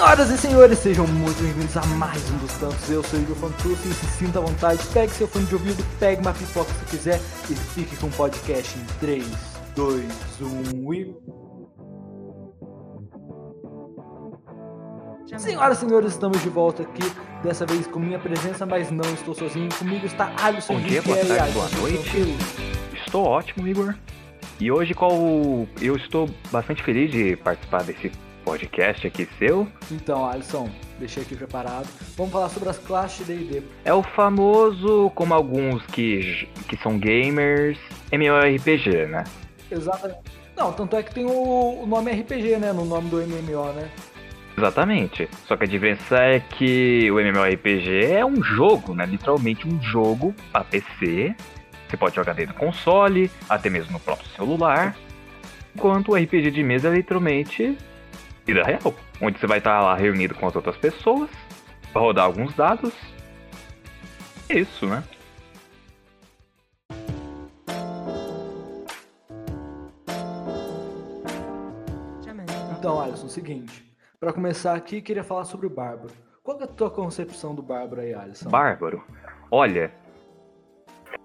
Senhoras e senhores, sejam muito bem-vindos a mais um dos tantos. Eu sou o Igor Fantucci e se sinta à vontade, pegue seu fone de ouvido, pegue uma pipoca se quiser e fique com o podcast em 3, 2, 1 e. Senhoras e senhores, estamos de volta aqui, dessa vez com minha presença, mas não estou sozinho. Comigo está Alisson Bom dia, boa tarde, boa Alisson, noite. tranquilo? Estou ótimo, Igor. E hoje qual eu estou bastante feliz de participar desse podcast aqui seu. Então, Alisson, deixei aqui preparado. Vamos falar sobre as classes de D&D. É o famoso, como alguns que, que são gamers, MMORPG, né? Exatamente. Não, tanto é que tem o, o nome RPG, né, no nome do MMO, né? Exatamente. Só que a diferença é que o MMORPG é um jogo, né? Literalmente um jogo para PC. Você pode jogar dentro do console, até mesmo no próprio celular. Enquanto o RPG de mesa é literalmente vida real. Onde você vai estar lá reunido com as outras pessoas, rodar alguns dados. É isso, né? Então, Alisson, seguinte. Pra começar aqui, queria falar sobre o Bárbaro. Qual é a tua concepção do Bárbaro aí, Alisson? Bárbaro. Olha,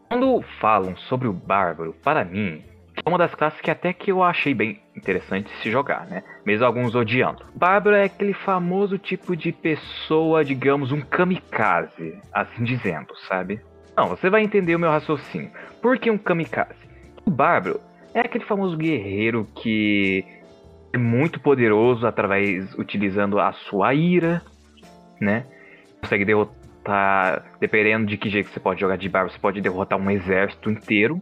quando falam sobre o Bárbaro, para mim, é uma das classes que até que eu achei bem interessante se jogar, né? Mesmo alguns odiando. Bárbaro é aquele famoso tipo de pessoa, digamos, um kamikaze, assim dizendo, sabe? Não, você vai entender o meu raciocínio. Por que um kamikaze? O Bárbaro é aquele famoso guerreiro que é muito poderoso através utilizando a sua ira, né? Consegue derrotar, dependendo de que jeito você pode jogar de bárbaro, você pode derrotar um exército inteiro.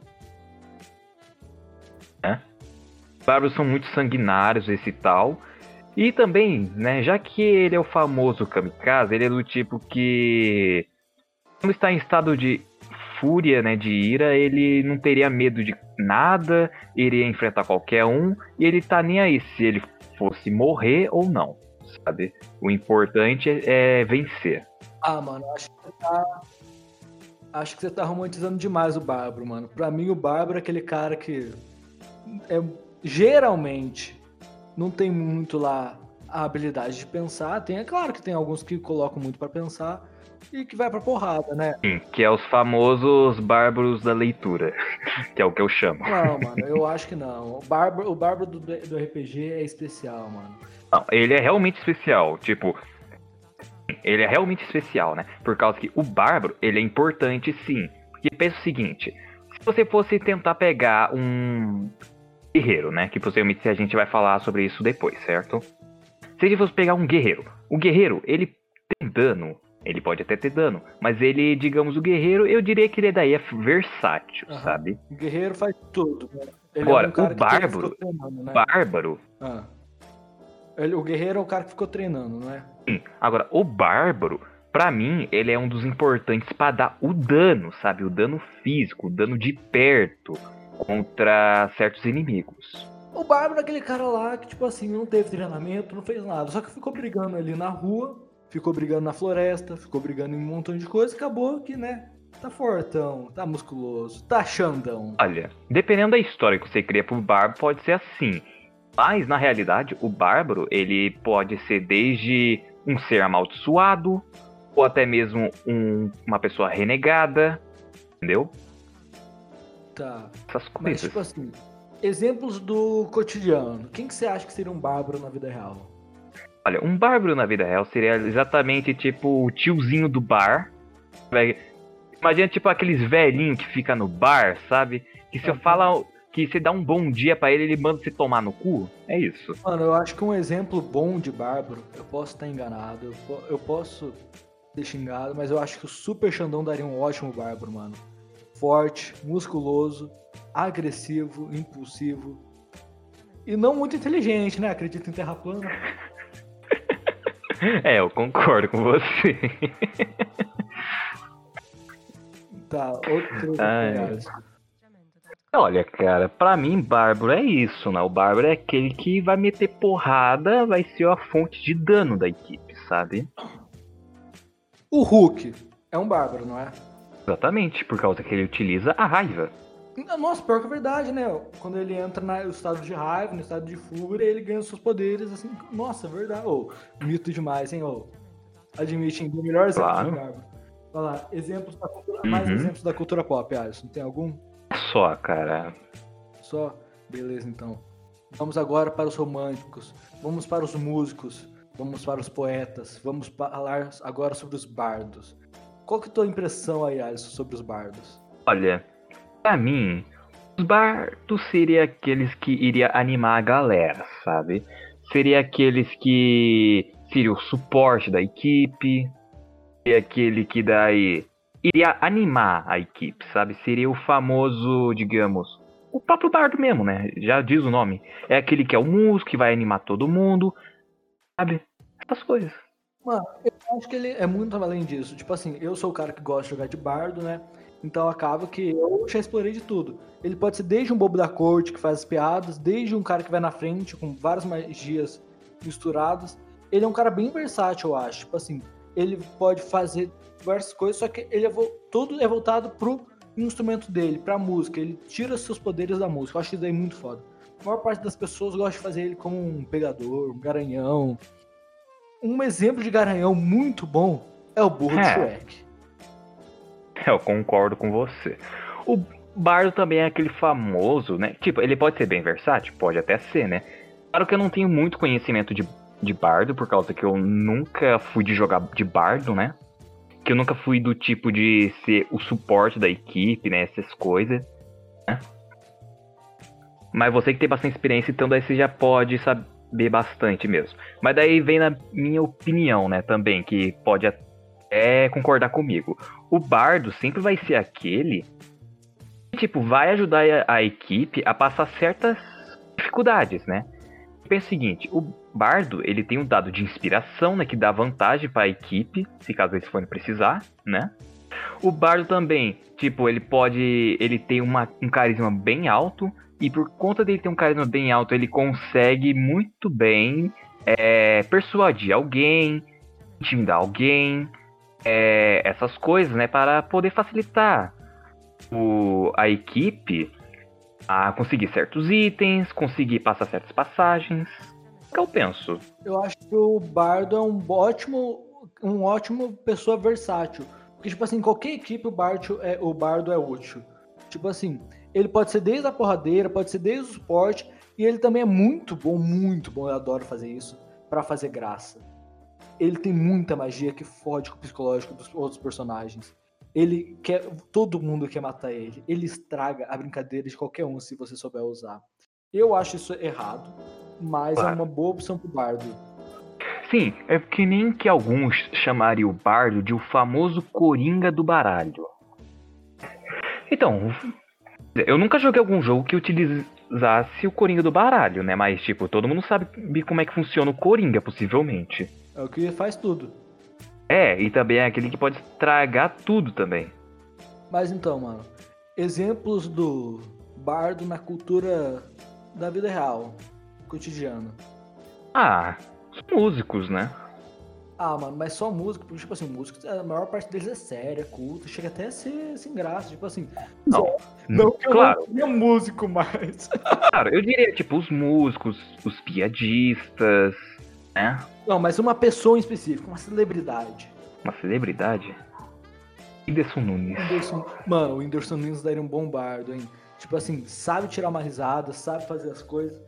Né? Bárbaros são muito sanguinários, esse tal. E também, né, já que ele é o famoso kamikaze, ele é do tipo que quando está em estado de fúria, né, de ira, ele não teria medo de nada, iria enfrentar qualquer um, e ele tá nem aí se ele fosse morrer ou não, sabe? O importante é, é vencer. Ah, mano, acho que você tá. Acho que você tá romantizando demais o Bárbaro, mano. Pra mim, o Bárbaro é aquele cara que. É, geralmente não tem muito lá a habilidade de pensar. Tem, é claro que tem alguns que colocam muito pra pensar e que vai pra porrada, né? Sim, que é os famosos bárbaros da leitura, que é o que eu chamo. Não, mano, eu acho que não. O Bárbaro, o Bárbaro do, do RPG é especial, mano. Não, ele é realmente especial, tipo, ele é realmente especial, né? Por causa que o bárbaro, ele é importante sim. Porque pensa o seguinte, se você fosse tentar pegar um guerreiro, né? Que possivelmente a gente vai falar sobre isso depois, certo? Se ele fosse pegar um guerreiro, o guerreiro, ele tem dano, ele pode até ter dano, mas ele, digamos, o guerreiro, eu diria que ele daí é versátil, Aham. sabe? O guerreiro faz tudo, né? Ele Agora, é um o Bárbaro- treinando, né? Bárbaro, Ah. Ele- o guerreiro é o cara que ficou treinando, não é? Sim. Agora, o Bárbaro, pra mim, ele é um dos importantes pra dar o dano, sabe? O dano físico, o dano de perto contra certos inimigos. O Bárbaro é aquele cara lá que, tipo assim, não teve treinamento, não fez nada. Só que ficou brigando ali na rua, ficou brigando na floresta, ficou brigando em um montão de coisa acabou que, né? Tá fortão, tá musculoso, tá xandão. Olha, dependendo da história que você cria pro Bárbaro, pode ser assim. Mas, na realidade, o Bárbaro, ele pode ser desde um ser amaldiçoado, ou até mesmo um- uma pessoa renegada, entendeu? Tá. Essas Mas, coisas. tipo assim, exemplos do cotidiano. Quem que você acha que seria um Bárbaro na vida real? Olha, um bárbaro na vida real seria exatamente tipo o tiozinho do bar. Imagina tipo aqueles velhinhos que fica no bar, sabe? Que se eu falar que você dá um bom dia pra ele, ele manda você tomar no cu. É isso. Mano, eu acho que um exemplo bom de Bárbaro, eu posso estar enganado, eu, eu posso ter xingado, mas eu acho que o Super Xandão daria um ótimo Bárbaro, mano. Forte, musculoso, agressivo, impulsivo. E não muito inteligente, né? Acredito em terra plana. É, eu concordo com você. Tá, outro. Olha, cara, pra mim, bárbaro é isso, né? O bárbaro é aquele que vai meter porrada, vai ser a fonte de dano da equipe, sabe? O Hulk é um Bárbaro, não é? Exatamente, por causa que ele utiliza a raiva. Nossa, pior que é verdade, né? Quando ele entra no estado de raiva, no estado de fúria, ele ganha seus poderes, assim. Nossa, é verdade. Ô, mito demais, hein, ô. Admite, o melhor exemplo Claro. de. Vai lá, exemplos da cultura, Uhum. mais exemplos da cultura pop, Alisson. Tem algum? Só, cara. Só? Beleza, então. Vamos agora para os românticos. Vamos para os músicos. Vamos para os poetas. Vamos falar agora sobre os bardos. Qual que é a tua impressão aí, Alisson, sobre os bardos? Olha, pra mim, os bardos seria aqueles que iria animar a galera, sabe? Seria aqueles que seria o suporte da equipe, seria aquele que daí iria animar a equipe, sabe? Seria o famoso, digamos, o próprio bardo mesmo, né? Já diz o nome. É aquele que é o músico, que vai animar todo mundo, sabe? Essas coisas. Mano, eu acho que ele é muito além disso. Tipo assim, eu sou o cara que gosta de jogar de bardo, né? Então acaba que eu já explorei de tudo. Ele pode ser desde um bobo da corte que faz as piadas, desde um cara que vai na frente com várias magias misturadas. Ele é um cara bem versátil, eu acho. Tipo assim, ele pode fazer várias coisas, só que ele é tudo é voltado pro instrumento dele, pra música. Ele tira seus poderes da música. Eu acho isso daí muito foda. A maior parte das pessoas gosta de fazer ele como um pegador, um garanhão. Um exemplo de garanhão muito bom é o burro de É. Shrek. Eu concordo com você. O bardo também é aquele famoso, né? Tipo, ele pode ser bem versátil? Pode até ser, né? Claro que eu não tenho muito conhecimento de, de bardo, por causa que eu nunca fui de jogar de bardo, né? Que eu nunca fui do tipo de ser o suporte da equipe, né? Essas coisas, né? Mas você que tem bastante experiência, então daí você já pode saber bastante mesmo. Mas daí vem na minha opinião, né, também, que pode até concordar comigo o bardo sempre vai ser aquele que, tipo, vai ajudar a, a equipe a passar certas dificuldades, né? Pensa o seguinte, o bardo, ele tem um dado de inspiração, né, que dá vantagem para a equipe, se caso eles forem precisar, né? O bardo também, tipo, ele pode, ele tem uma, um carisma bem alto e por conta dele ter um carisma bem alto, ele consegue muito bem é, persuadir alguém, intimidar alguém, é, essas coisas, né, para poder facilitar o, a equipe a conseguir certos itens, conseguir passar certas passagens. O que eu penso? Eu acho que o bardo é um ótimo, um ótimo pessoa versátil. Porque, tipo assim, em qualquer equipe o bardo é, o bardo é útil. Tipo assim, ele pode ser desde a porradeira, pode ser desde o suporte, e ele também é muito bom, muito bom, eu adoro fazer isso, pra fazer graça. Ele tem muita magia que fode com o psicológico dos outros personagens. Ele quer. Todo mundo quer matar ele. Ele estraga a brincadeira de qualquer um se você souber usar. Eu acho isso errado, mas é Claro. uma boa opção pro bardo. Sim, é que nem que alguns chamariam o bardo de o famoso coringa do baralho. Então, eu nunca joguei algum jogo que utilizasse o coringa do baralho, né? Mas, tipo, todo mundo sabe como é que funciona o coringa, possivelmente. É o que faz tudo. É, e também é aquele que pode estragar tudo também. Mas então, mano, exemplos do bardo na cultura da vida real, cotidiana. Ah, os músicos, né? Ah, mano, mas só música, porque, tipo assim, música, a maior parte deles é séria, culta, chega até a ser sem graça, tipo assim. Não. Não que eu claro, não seja músico mais. claro, eu diria, tipo, os músicos, os piadistas, né? Não, mas uma pessoa em específico, uma celebridade. Uma celebridade. Whindersson Nunes. Whindersson- mano, o Whindersson Nunes daria um bom bardo, hein? Tipo assim, sabe tirar uma risada, sabe fazer as coisas.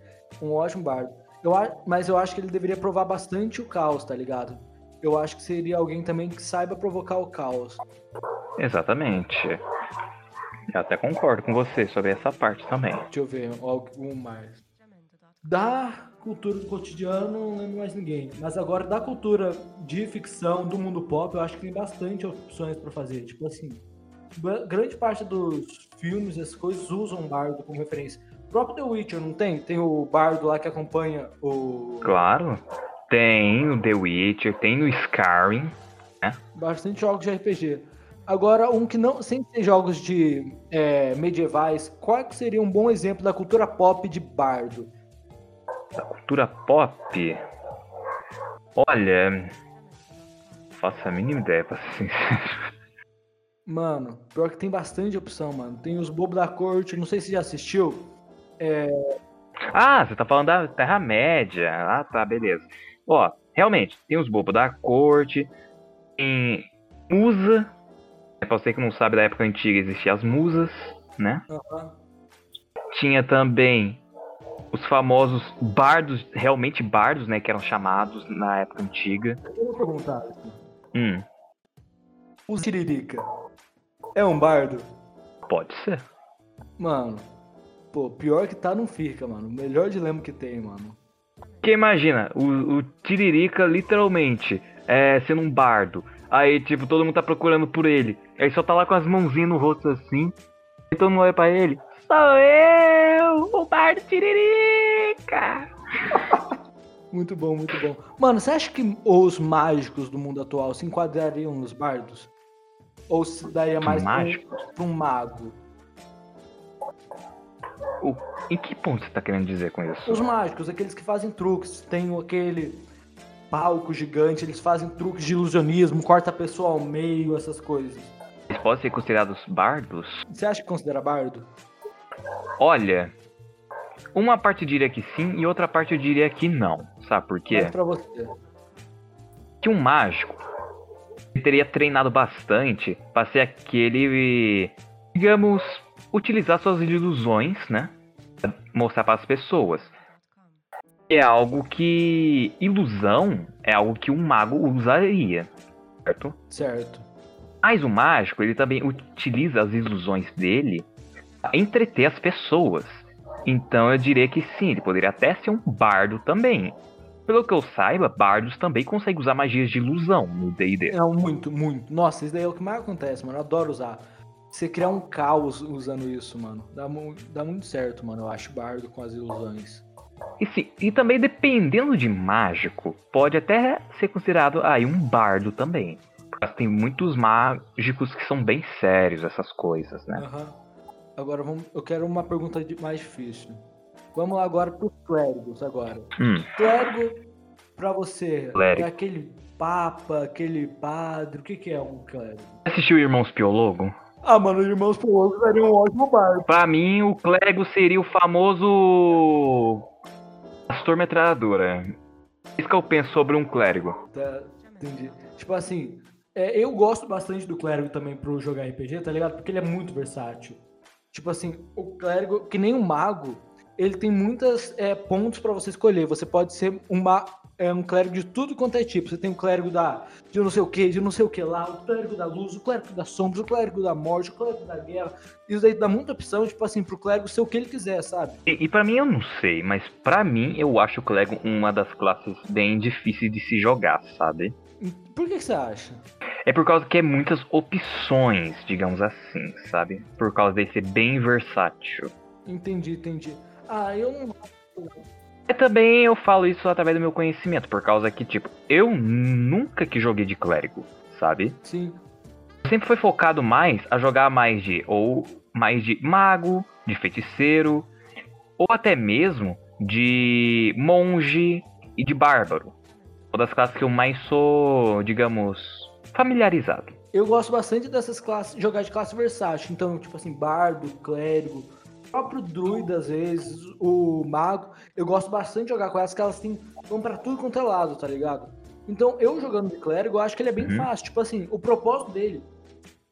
Um ótimo bardo. Eu, mas eu acho que ele deveria provar bastante o caos, tá ligado? Eu acho que seria alguém também que saiba provocar o caos. Exatamente. Eu até concordo com você sobre essa parte também. Deixa eu ver, algum mais. Da cultura do cotidiano, não lembro mais ninguém. Mas agora, da cultura de ficção, do mundo pop, eu acho que tem bastante opções pra fazer. Tipo assim, gra- grande parte dos filmes, essas coisas, usam um bardo como referência. O próprio The Witcher, não tem? Tem o bardo lá que acompanha o... Claro. Tem o The Witcher, tem o Skyrim. Bastante jogos de RPG. Agora, um que não, sem ser jogos de é, medievais, qual que seria um bom exemplo da cultura pop de bardo? Da cultura pop. Olha. não Faço a mínima ideia, pra ser sincero. Mano, pior que tem bastante opção, mano. Tem os bobos da corte, não sei se já assistiu. É... Ah, você tá falando da Terra-média. Ah, tá, beleza. Ó, realmente, tem os bobos da corte, tem musa. É pra você que não sabe da época antiga, existiam as musas, né? Uhum. Tinha também os famosos bardos, realmente bardos, né? Que eram chamados na época antiga. Eu vou perguntar. Hum. O Tiririca é um bardo? Pode ser. Mano, pô, pior que tá não fica, mano. Melhor dilema que tem, mano. Porque imagina, o, o Tiririca literalmente é, sendo um bardo. Aí, tipo, todo mundo tá procurando por ele. Aí só tá lá com as mãozinhas no rosto assim. E todo mundo olha pra ele. Sou eu, o bardo Tiririca! muito bom, muito bom. Mano, você acha que os mágicos do mundo atual se enquadrariam nos bardos? Ou se daria mais mágico? pra um mago? O, em que ponto você tá querendo dizer com isso? Os mágicos, aqueles que fazem truques, tem aquele palco gigante, eles fazem truques de ilusionismo, corta a pessoa ao meio, essas coisas. Eles podem ser considerados bardos? Você acha que considera bardo? Olha, uma parte diria que sim e outra parte eu diria que não. Sabe por quê? Mas pra você. Que um mágico teria treinado bastante para ser aquele, digamos, utilizar suas ilusões, né? Pra mostrar para as pessoas. É algo que ilusão é algo que um mago usaria, certo? Certo. Mas o mágico, ele também utiliza as ilusões dele para entreter as pessoas. Então eu diria que sim, ele poderia até ser um bardo também. Pelo que eu saiba, bardos também conseguem usar magias de ilusão no D&D. É muito, muito. Nossa, isso daí é o que mais acontece, mano. Eu adoro usar. Você criar um caos usando isso, mano. Dá, mu- dá muito certo, mano. Eu acho bardo com as ilusões. E, sim, e também dependendo de mágico, pode até ser considerado aí um bardo também. Mas tem muitos mágicos que são bem sérios essas coisas, né? Aham. Agora vamos, eu quero uma pergunta de- mais difícil. Vamos lá agora pros clérigos agora. Hum, Clérigo, pra você, Clérigo. é aquele papa, aquele padre, o que que é um clérigo? assistiu Irmãos Piologo? Ah, mano, irmãos Piologos seria um ótimo bardo. Pra mim, o clérigo seria o famoso pastor metralhadora. Isso que eu penso sobre um clérigo. Tá, entendi. Tipo assim, é, eu gosto bastante do clérigo também pro jogar RPG, tá ligado? Porque ele é muito versátil. Tipo assim, o clérigo, que nem um mago, ele tem muitos pontos pra você escolher. Você pode ser uma, é, um clérigo de tudo quanto é tipo. Você tem o clérigo da, de não sei o que, de não sei o que lá, o clérigo da luz, o clérigo das sombras, o clérigo da morte, o clérigo da guerra. Isso daí dá muita opção, tipo assim, pro clérigo ser o que ele quiser, sabe? E, e para mim eu não sei, mas pra mim eu acho o clérigo uma das classes bem difíceis de se jogar, sabe? Por que, que você acha? É por causa que é muitas opções, digamos assim, sabe? Por causa de ser bem versátil. Entendi, entendi. Ah, eu não. E também eu falo isso através do meu conhecimento, por causa que, tipo, eu nunca que joguei de clérigo, sabe? Sim. sempre foi focado mais a jogar mais de ou mais de mago, de feiticeiro, ou até mesmo de monge e de bárbaro. Uma das classes que eu mais sou, digamos, familiarizado. Eu gosto bastante dessas classes, jogar de classe versátil. Então, tipo assim, bardo, clérigo, próprio druida, às vezes, o mago. Eu gosto bastante de jogar com elas, que elas têm, vão pra tudo quanto é lado, tá ligado? Então, eu jogando de clérigo, eu acho que ele é bem Uhum. fácil. Tipo assim, o propósito dele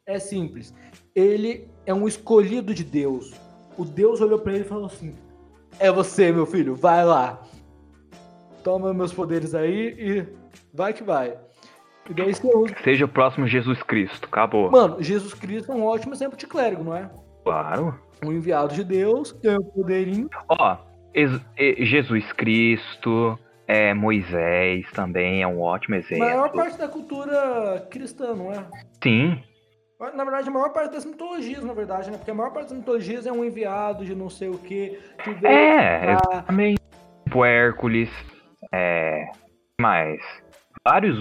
é simples. Ele é um escolhido de Deus. O Deus olhou pra ele e falou assim: É você, meu filho, vai lá. Toma meus poderes aí e vai que vai. E daí você usa. Seja o próximo Jesus Cristo, acabou. Mano, Jesus Cristo é um ótimo exemplo de clérigo, não é? Claro. Um enviado de Deus, tem o poderinho. Ó, Jesus Cristo, é, Moisés também é um ótimo A exemplo. maior parte da cultura cristã, não é? Sim, Na verdade, a maior parte das mitologias, na verdade, né? Porque a maior parte das mitologias é um enviado de não sei o que, que É, exatamente. Tipo Hércules, é. Mas. Vários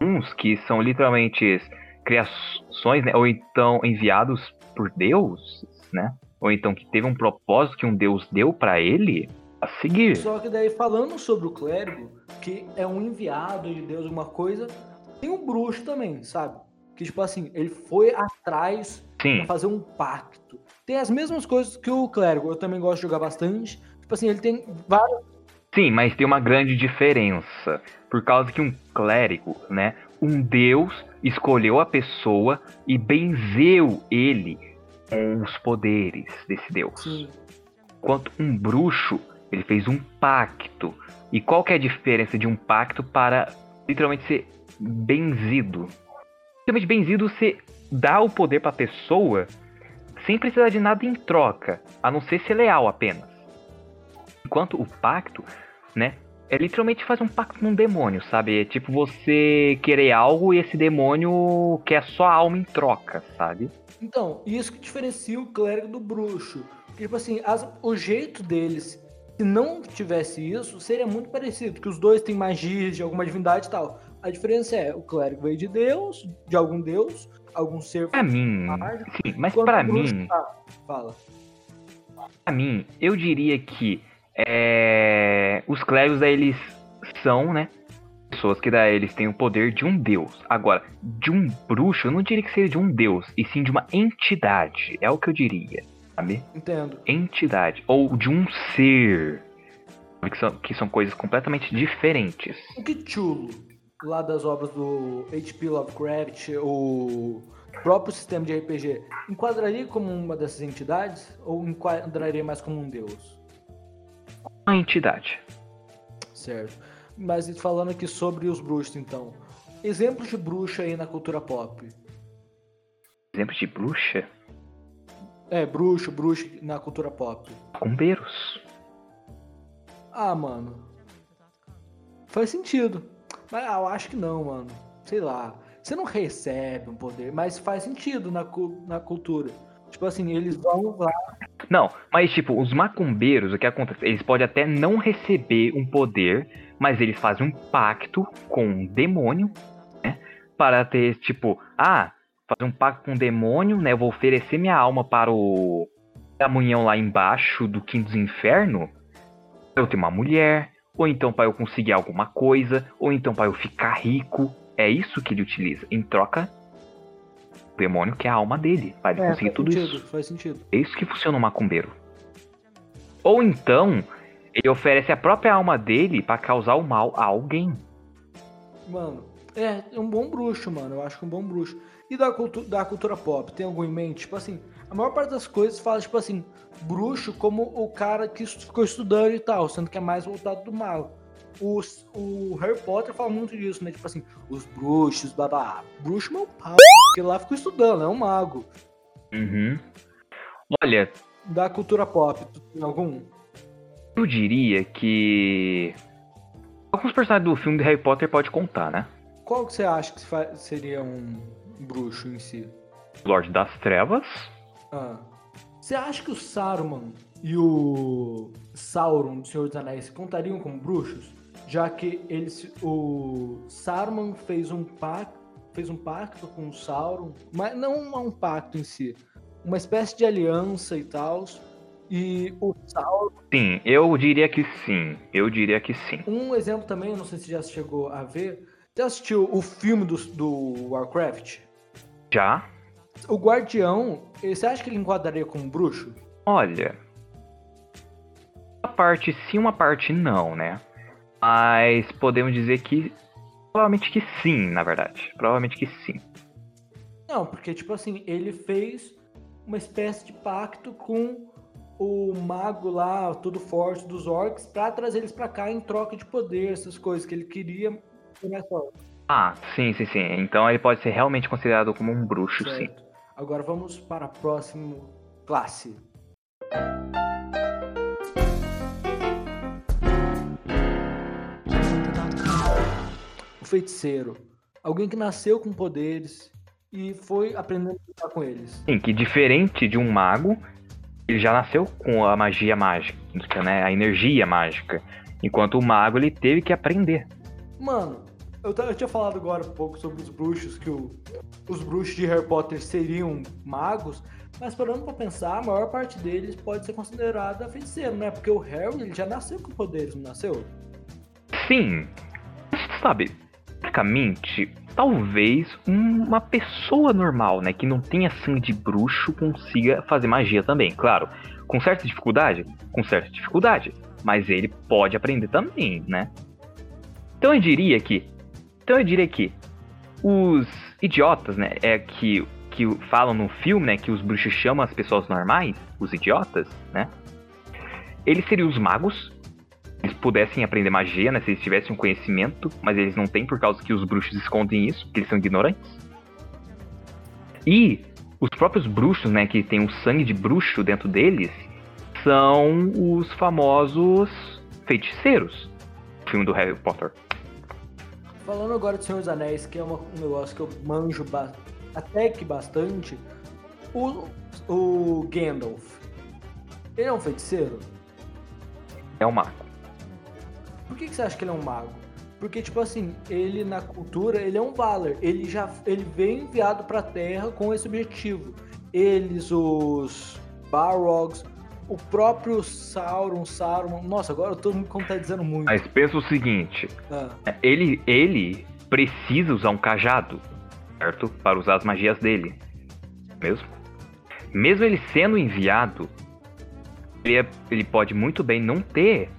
uns que são literalmente criações, né? Ou então enviados por Deus, né? Ou então que teve um propósito que um Deus deu pra ele a seguir. Só que daí, falando sobre o clérigo, que é um enviado de Deus, alguma coisa, tem um bruxo também, sabe? Que tipo assim, ele foi atrás Sim. pra fazer um pacto. Tem as mesmas coisas que o clérigo, eu também gosto de jogar bastante. Tipo assim, ele tem várias. Sim, mas tem uma grande diferença. Por causa que um clérigo, né? Um deus escolheu a pessoa e benzeu ele com os poderes desse deus. Sim. Enquanto um bruxo, ele fez um pacto. E qual que é a diferença de um pacto para literalmente ser benzido? Literalmente benzido, você dá o poder pra pessoa sem precisar de nada em troca, a não ser ser leal apenas. Enquanto o pacto, né, é literalmente fazer um pacto com um demônio, sabe? É tipo você querer algo e esse demônio quer só a alma em troca, sabe? Então, isso que diferencia o clérigo do bruxo. Porque, tipo assim, as- o jeito deles, se não tivesse isso, seria muito parecido. Que os dois têm magias de alguma divindade e tal. A diferença é, o clérigo veio de Deus, de algum deus, algum ser Pra mim, mágico. sim, mas pra mim, Ah, fala. Pra mim, eu diria que é, os clérigos daí, eles são, né? Pessoas que daí eles têm o poder de um deus. Agora, de um bruxo, eu não diria que seja de um deus, e sim de uma entidade. É o que eu diria, sabe? Entendo. Entidade. Ou de um ser. Que são, que são coisas completamente diferentes. O Cthulhu, lá das obras do H.P. Lovecraft, o próprio sistema de RPG, enquadraria como uma dessas entidades? Ou enquadraria mais como um deus? Uma entidade. Certo. Mas falando aqui sobre os bruxos, então. Exemplos de bruxo aí na cultura pop. Exemplo de bruxa? É, bruxo, bruxo na cultura pop. Cumbeiros. Ah, mano. Faz sentido. Mas ah, eu acho que não, mano. Sei lá. Você não recebe um poder, mas faz sentido na, na cultura. Tipo assim, eles vão lá. Não, mas tipo, os macumbeiros, o que acontece? Eles podem até não receber um poder, mas eles fazem um pacto com um demônio, né? Para ter, tipo, ah, fazer um pacto com um demônio, né? Eu vou oferecer minha alma para o amanhã lá embaixo do quinto inferno. Eu ter uma mulher, ou então para eu conseguir alguma coisa, ou então para eu ficar rico. É isso que ele utiliza. Em troca, demônio que é a alma dele, para ele É, conseguir faz tudo sentido, isso. faz sentido. É isso que funciona o macumbeiro. Ou então, ele oferece a própria alma dele pra causar o mal a alguém. Mano, é, é um bom bruxo, mano. Eu acho que é um bom bruxo. E da, cultu da cultura pop, tem algum em mente? Tipo assim, a maior parte das coisas fala, tipo assim, bruxo como o cara que ficou estudando e tal, sendo que é mais voltado do mal. Os, o Harry Potter fala muito disso, né? Tipo assim, os bruxos, blá. Bruxo meu pau, porque lá ficou estudando, é um mago. Uhum. Olha, Da cultura pop, tu tem algum? eu diria que. Alguns personagens do filme de Harry Potter pode contar, né? Qual que você acha que seria um bruxo em si? Lorde das Trevas. Ah. Você acha que o Saruman e o Sauron do Senhor dos Anéis contariam como bruxos? Já que eles, o Saruman fez um pacto, fez um pacto com o Sauron, mas não um pacto em si, uma espécie de aliança e tal. E o Sauron, Sim, eu diria que sim. Eu diria que sim. um exemplo também, não sei se já chegou a ver. Você assistiu o filme do, do Warcraft? Já? O Guardião, eh, você acha que ele enquadraria como bruxo? Olha. Uma parte sim, uma parte não, né? Mas podemos dizer que. Provavelmente que sim, na verdade. Provavelmente que sim. Não, porque, tipo assim, ele fez uma espécie de pacto com o mago lá, todo forte dos orcs, pra trazer eles pra cá em troca de poder, essas coisas que ele queria. ser mais forte, Ah, sim, sim, sim. Então ele pode ser realmente considerado como um bruxo, sim. certo? Agora vamos para a próxima classe. Feiticeiro. Alguém que nasceu com poderes e foi aprendendo a lidar com eles. Sim, que diferente de um mago, ele já nasceu com a magia mágica, né? A energia mágica. Enquanto o mago, ele teve que aprender. Mano, eu, eu tinha falado agora um pouco sobre os bruxos, que o- os bruxos de Harry Potter seriam magos, mas parando pra pensar, a maior parte deles pode ser considerada feiticeiro, né? Porque o Harry ele já nasceu com poderes, não nasceu? Sim. Sabe, basicamente, talvez uma pessoa normal, né, que não tenha sangue de bruxo consiga fazer magia também. Claro, com certa dificuldade, com certa dificuldade, mas ele pode aprender também, né? Então eu diria que, então eu diria que os idiotas, né, é que que falam no filme, né, que os bruxos chamam as pessoas normais, os idiotas, né? Eles seriam os magos, pudessem aprender magia, né? Se eles tivessem um conhecimento, mas eles não têm por causa que os bruxos escondem isso, porque eles são ignorantes. E os próprios bruxos, né, que tem um sangue de bruxo dentro deles, são os famosos feiticeiros. O filme do Harry Potter. Falando agora de Senhor dos Anéis, que é uma, um negócio que eu manjo até que bastante, o, o Gandalf, ele é um feiticeiro? É um mago. Por que, que você acha que ele é um mago? Porque, tipo assim, ele na cultura, ele é um Valar. Ele já ele vem enviado pra Terra com esse objetivo. Eles, os Balrogs, o próprio Sauron, Saruman. Nossa, agora todo mundo como tá dizendo muito. Mas pensa o seguinte: ah. ele, ele precisa usar um cajado, certo? Para usar as magias dele. Mesmo? Mesmo ele sendo enviado, ele, é, ele pode muito bem não ter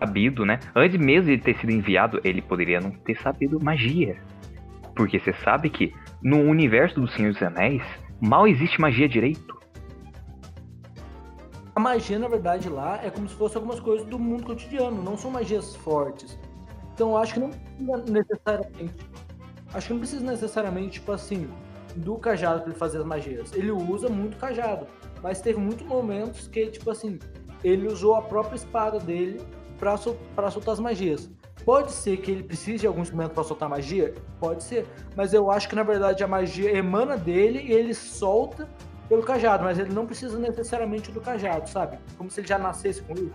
sabido, né? Antes mesmo de ter sido enviado, ele poderia não ter sabido magia. Porque você sabe que no universo do Senhor dos Anéis, mal existe magia direito. A magia, na verdade, lá é como se fosse algumas coisas do mundo cotidiano, não são magias fortes. Então acho que não precisa necessariamente. Acho que não precisa necessariamente, tipo assim, do cajado para ele fazer as magias. Ele usa muito cajado. Mas teve muitos momentos que, tipo assim, ele usou a própria espada dele para sol soltar as magias. Pode ser que ele precise de algum instrumento para soltar magia? Pode ser. Mas eu acho que na verdade a magia emana dele e ele solta pelo cajado, mas ele não precisa necessariamente do cajado, sabe? Como se ele já nascesse com isso.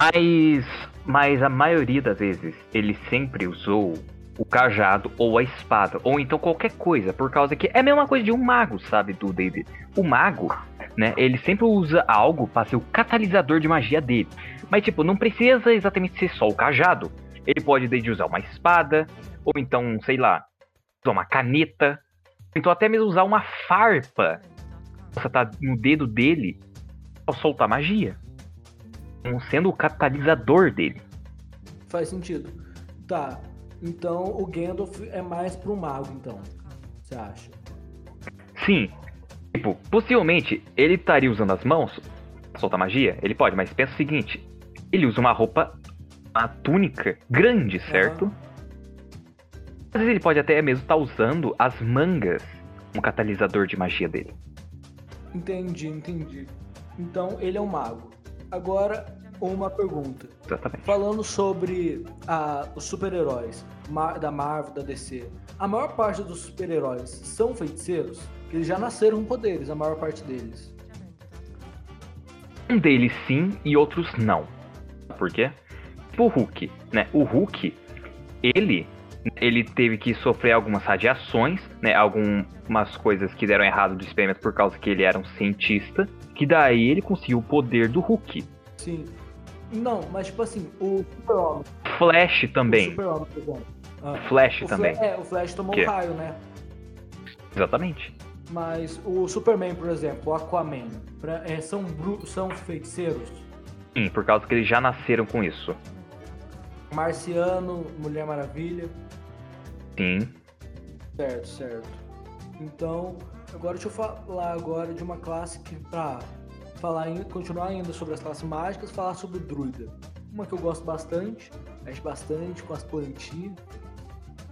Mas, mas a maioria das vezes ele sempre usou o cajado ou a espada, ou então qualquer coisa, por causa que é a mesma coisa de um mago, sabe, do D&D. O mago, né, ele sempre usa algo para ser o catalisador de magia dele. Mas, tipo, não precisa exatamente ser só o cajado. Ele pode desde usar uma espada, ou então, sei lá, usar uma caneta, então até mesmo usar uma farpa. Você tá no dedo dele para soltar magia. Sendo o catalisador dele. Faz sentido. Tá. Então o Gandalf é mais pro mago, então. Você acha? Sim. Tipo, possivelmente ele estaria usando as mãos pra soltar magia? Ele pode, mas pensa o seguinte: ele usa uma roupa, uma túnica grande, certo? Uhum. Às vezes ele pode até mesmo estar tá usando as mangas como catalisador de magia dele. Entendi, entendi. Então ele é um mago. Agora, uma pergunta. Exatamente. Falando sobre a, os super-heróis da Marvel, da DC, a maior parte dos super-heróis são feiticeiros? Eles já nasceram com poderes, a maior parte deles. Um deles sim e outros não por quê? Tipo o Hulk, né? O Hulk, ele ele teve que sofrer algumas radiações, né? Algumas coisas que deram errado do experimento por causa que ele era um cientista, que daí ele conseguiu o poder do Hulk. Sim. Não, mas tipo assim, o Super-Homem. Flash também. O Super-Homem, por exemplo. Ah, Flash também. É, o Flash tomou que? um raio, né? Exatamente. Mas o Superman, por exemplo, o Aquaman, pra, é, são, são feiticeiros? Sim, por causa que eles já nasceram com isso. Marciano, Mulher Maravilha. Sim. Certo, certo. Então, agora deixa eu falar agora de uma classe que pra falar continuar ainda sobre as classes mágicas, falar sobre o druida. Uma que eu gosto bastante, mexe bastante com as plantinhas.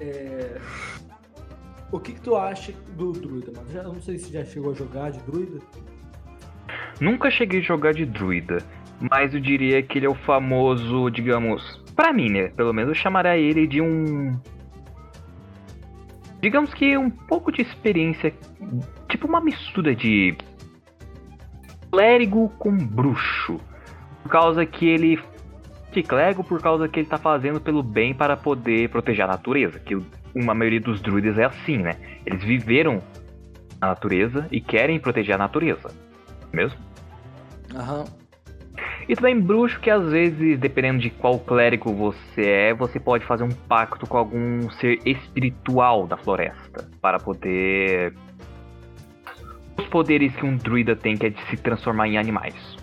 É... O que, que tu acha do druida, mano? Já, não sei se já chegou a jogar de druida. Nunca cheguei a jogar de druida mas eu diria que ele é o famoso, digamos, para mim, né? Pelo menos eu chamaria ele de um digamos que um pouco de experiência, tipo uma mistura de clérigo com bruxo. Por causa que ele de clérigo por causa que ele tá fazendo pelo bem para poder proteger a natureza, que uma maioria dos druidas é assim, né? Eles viveram a natureza e querem proteger a natureza. Mesmo? Aham. Uhum. E também bruxo que às vezes, dependendo de qual clérigo você é, você pode fazer um pacto com algum ser espiritual da floresta para poder os poderes que um druida tem que é de se transformar em animais.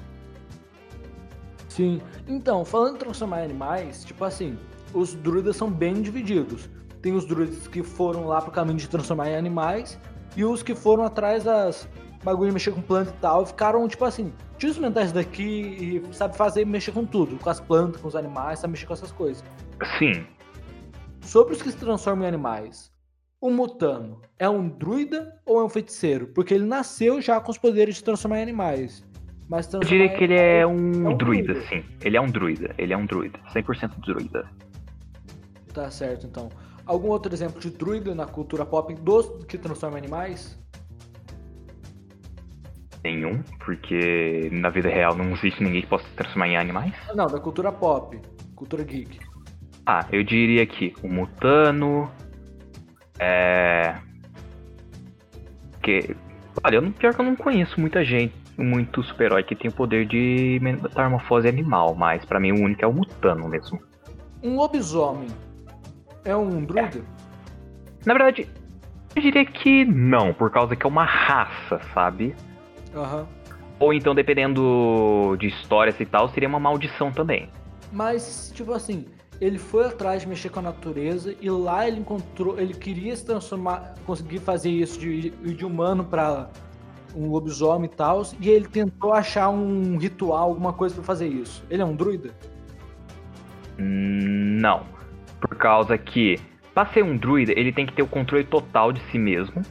Sim. Então, falando em transformar em animais, tipo assim, os druidas são bem divididos. Tem os druidas que foram lá pro caminho de transformar em animais e os que foram atrás das bagulho mexer com planta e tal, ficaram tipo assim, tira os mentais daqui e sabe fazer mexer com tudo, com as plantas, com os animais, sabe mexer com essas coisas. Sim. Sobre os que se transformam em animais, o Mutano é um druida ou é um feiticeiro? Porque ele nasceu já com os poderes de transformar em animais. Mas Eu diria que ele é um, é um druida, druida, sim. Ele é um druida. Ele é um druida. 100% druida. Tá certo, então. Algum outro exemplo de druida na cultura pop dos que transformam em animais? Nenhum, porque na vida real não existe ninguém que possa se transformar em animais. Não, da cultura pop, cultura geek. Ah, eu diria que o Mutano. É. Que. Olha, eu, pior que eu não conheço muita gente, muito super-herói que tem o poder de metamorfose animal, mas para mim o único é o Mutano mesmo. Um lobisomem é um druida? É. Na verdade, eu diria que não, por causa que é uma raça, sabe? Uhum. Ou então, dependendo de histórias e tal, seria uma maldição também. Mas, tipo assim, ele foi atrás de mexer com a natureza e lá ele encontrou, ele queria se transformar, conseguir fazer isso de, de humano para um lobisomem e tal, e ele tentou achar um ritual, alguma coisa para fazer isso. Ele é um druida? Não. Por causa que, para ser um druida, ele tem que ter o controle total de si mesmo,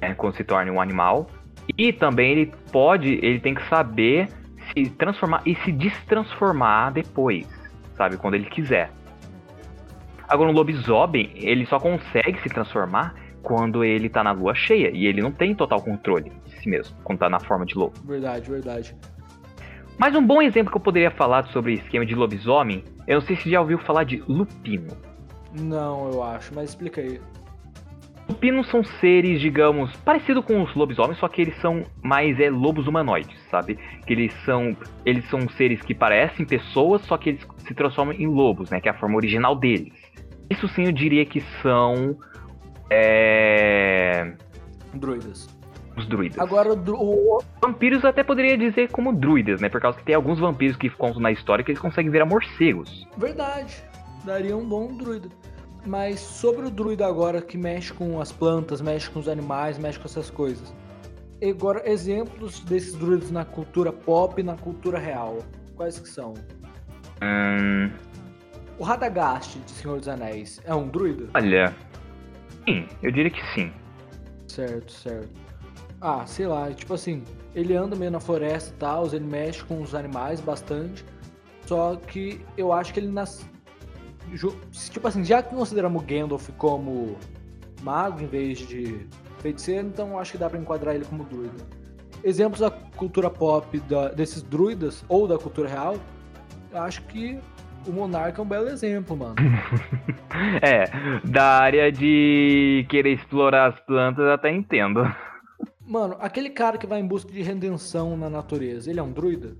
né, quando se torna um animal. E também ele pode, ele tem que saber se transformar e se destransformar depois, sabe? Quando ele quiser. Agora, um lobisomem, ele só consegue se transformar quando ele tá na lua cheia. E ele não tem total controle de si mesmo, quando tá na forma de lobo. Verdade, verdade. Mas um bom exemplo que eu poderia falar sobre esquema de lobisomem, eu não sei se já ouviu falar de lupino. Não, eu acho, mas explica aí. Lupinos são seres, digamos, parecido com os lobisomens, só que eles são mais é, lobos humanoides, sabe? Que eles são, eles são seres que parecem pessoas, só que eles se transformam em lobos, né? Que é a forma original deles. Isso sim eu diria que são. É... Druidas. Os druidas. Agora, o... Vampiros eu até poderia dizer como druidas, né? Por causa que tem alguns vampiros que contam na história que eles conseguem virar morcegos. Verdade. Daria um bom druida. Mas sobre o druida agora que mexe com as plantas, mexe com os animais, mexe com essas coisas. Agora, exemplos desses druidas na cultura pop e na cultura real. Quais que são? Hum... O Radagast de Senhor dos Anéis é um druida? Olha. Sim, eu diria que sim. Certo, certo. Ah, sei lá, tipo assim, ele anda meio na floresta e tal, ele mexe com os animais bastante. Só que eu acho que ele nas, tipo assim, já que consideramos Gandalf como mago em vez de feiticeiro, então acho que dá para enquadrar ele como druida. Exemplos da cultura pop da, desses druidas ou da cultura real, acho que o Monarca é um belo exemplo, mano. é, da área de querer explorar as plantas até entendo. Mano, aquele cara que vai em busca de redenção na natureza, ele é um druida?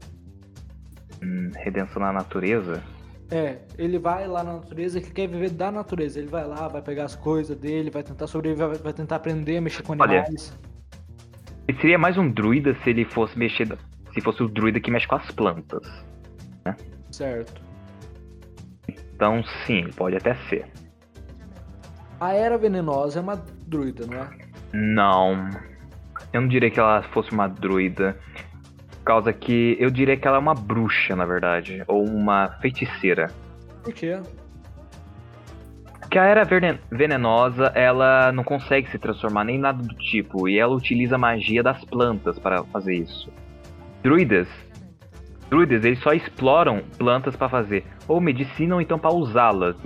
Hum, redenção na natureza? É, ele vai lá na natureza, ele quer viver da natureza. Ele vai lá, vai pegar as coisas dele, vai tentar sobreviver, vai, vai tentar aprender a mexer com animais. Olha, ele seria mais um druida se ele fosse mexer. Se fosse o druida que mexe com as plantas. Né? Certo. Então sim, pode até ser. A Era Venenosa é uma druida, não é? Não. Eu não diria que ela fosse uma druida causa que eu diria que ela é uma bruxa, na verdade, ou uma feiticeira. Por quê? Porque a era venenosa, ela não consegue se transformar nem nada do tipo, e ela utiliza a magia das plantas para fazer isso. Druidas, druidas, eles só exploram plantas para fazer ou medicina ou então para usá-las,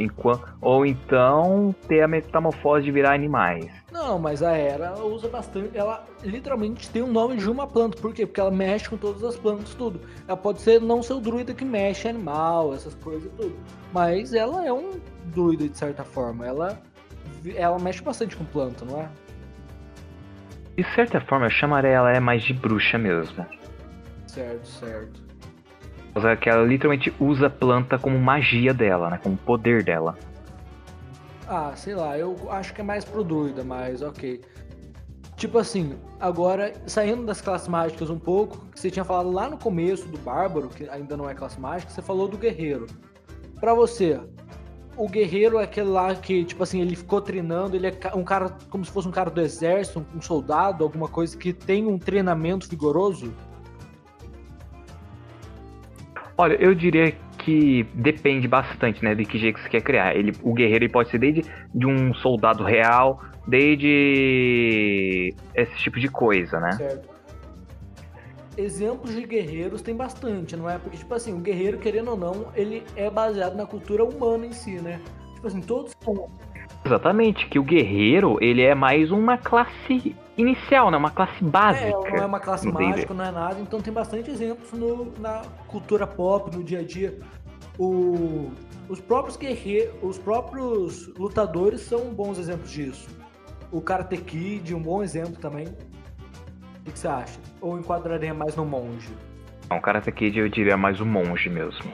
ou então ter a metamorfose de virar animais. Não, mas a Era usa bastante. Ela literalmente tem o nome de uma planta. Por quê? Porque ela mexe com todas as plantas, tudo. Ela pode ser não ser o druida que mexe animal, essas coisas tudo. Mas ela é um druida de certa forma. Ela, ela mexe bastante com planta, não é? De certa forma, eu chamaria ela é mais de bruxa mesmo. Certo, certo. Que ela literalmente usa a planta como magia dela, né? Como poder dela. Ah, sei lá, eu acho que é mais pro druida, mas ok. Tipo assim, agora, saindo das classes mágicas um pouco, que você tinha falado lá no começo do Bárbaro, que ainda não é classe mágica, você falou do Guerreiro. Para você, o Guerreiro é aquele lá que, tipo assim, ele ficou treinando, ele é um cara como se fosse um cara do exército, um soldado, alguma coisa que tem um treinamento vigoroso? Olha, eu diria que depende bastante, né, de que jeito você quer criar. Ele, o guerreiro ele pode ser desde de um soldado real, desde esse tipo de coisa, né? Certo. Exemplos de guerreiros tem bastante, não é? Porque, tipo assim, o guerreiro, querendo ou não, ele é baseado na cultura humana em si, né? Tipo assim, todos são Exatamente, que o guerreiro, ele é mais uma classe inicial, né? Uma classe básica. É, não é uma classe mágica, não é nada. Então tem bastante exemplos no, na cultura pop, no dia a dia. O, os próprios guerreiros, os próprios lutadores são bons exemplos disso. O Karate Kid, um bom exemplo também. O que, você acha? Ou enquadraria mais no monge? Não, o Karate Kid eu diria mais o monge mesmo.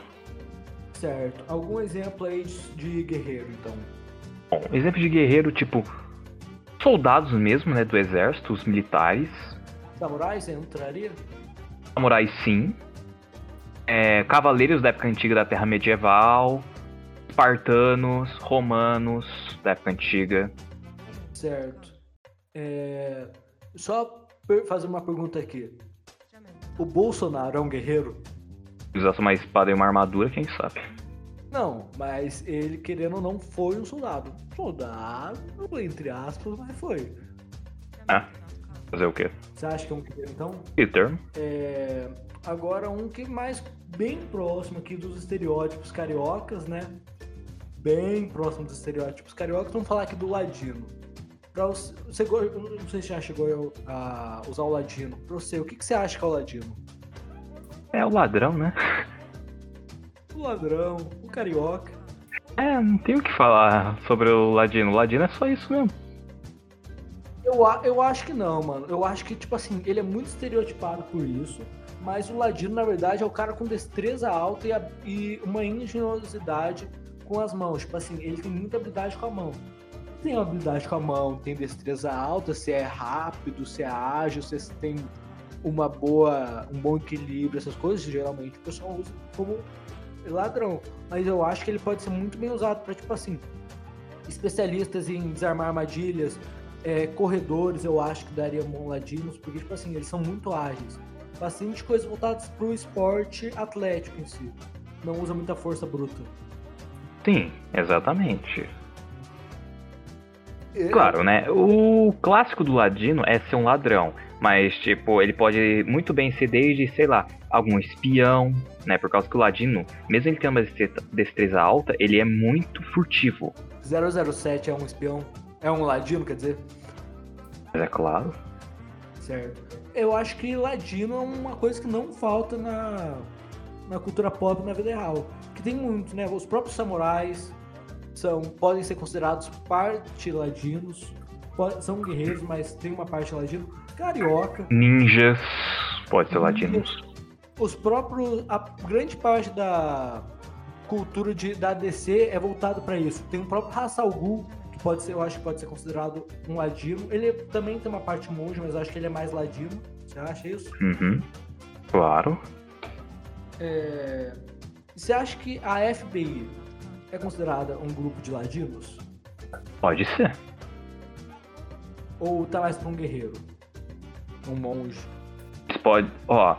Certo. Algum exemplo aí de guerreiro, então? Bom, exemplo de guerreiro, tipo, soldados mesmo, né, do exército, os militares. Samurais, entraria? Samurais, sim. É, cavaleiros da época antiga da Terra Medieval. Espartanos, romanos da época antiga. Certo. É, só fazer uma pergunta aqui. O Bolsonaro é um guerreiro? Usasse uma espada e uma armadura, quem sabe? Não, mas ele, querendo ou não, foi um soldado. Soldado, entre aspas, mas foi. Ah, fazer o quê? Você acha que é um guerreiro, então? Que termo? É, agora, um que mais bem próximo aqui dos estereótipos cariocas, né? Bem próximo dos estereótipos cariocas. Vamos falar aqui do Ladino. Pra você, você não sei se já chegou a usar o Ladino. Pra você, o que, que você acha que é o Ladino? É o ladrão, né? O ladrão, o carioca. É, não tem o que falar sobre o Ladino. O Ladino é só isso mesmo. Eu, eu acho que não, mano. Eu acho que, tipo assim, ele é muito estereotipado por isso. Mas o Ladino, na verdade, é o cara com destreza alta e, a, e uma engenhosidade com as mãos. Tipo assim, ele tem muita habilidade com a mão. Tem habilidade com a mão, tem destreza alta, se é rápido, se é ágil, se tem uma boa, um bom equilíbrio, essas coisas, geralmente o pessoal usa como ladrão. Mas eu acho que ele pode ser muito bem usado para, tipo assim, especialistas em desarmar armadilhas, é, corredores, eu acho que daria bom ladinos, porque, tipo assim, eles são muito ágeis. Bastante coisas voltadas para o esporte atlético em si. Não usa muita força bruta. Sim, exatamente. Claro, né? O clássico do ladino é ser um ladrão. Mas, tipo, ele pode muito bem ser desde, sei lá, algum espião, né? Por causa que o Ladino, mesmo ele tendo uma destreza alta, ele é muito furtivo. 007 é um espião? É um Ladino, quer dizer? Mas é claro. Certo. Eu acho que Ladino é uma coisa que não falta na, na cultura pop na vida real. Que tem muito, né? Os próprios samurais são, podem ser considerados parte ladinos. São guerreiros, mas tem uma parte ladino carioca. Ninjas, pode ser latinos. Os próprios. A grande parte da cultura de, da DC é voltado para isso. Tem o próprio Ra's Ghul, que pode ser, eu acho que pode ser considerado um ladino. Ele também tem uma parte monge, mas eu acho que ele é mais ladino. Você acha isso? Uhum. Claro. É... Você acha que a FBI é considerada um grupo de ladinos? Pode ser. Ou tá mais pra um guerreiro? um monge. Pode, ó,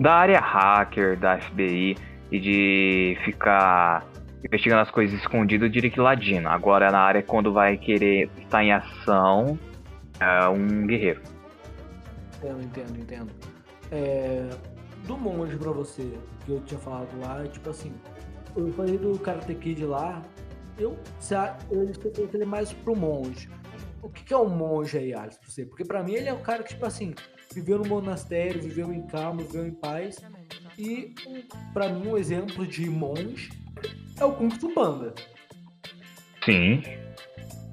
da área hacker da FBI e de ficar investigando as coisas escondidas, eu diria que ladino. Agora, na área quando vai querer estar em ação, é um guerreiro. Eu entendo, entendo. É, do monge pra você, que eu tinha falado lá, é tipo assim, eu falei do Karate Kid lá, eu, eu, eu ele mais pro monge o que, é um monge aí, Alex, pra você? Porque para mim ele é um cara que, tipo assim, viveu no monastério, viveu em calma, viveu em paz. E para mim um exemplo de monge é o Kung Fu Panda. Sim,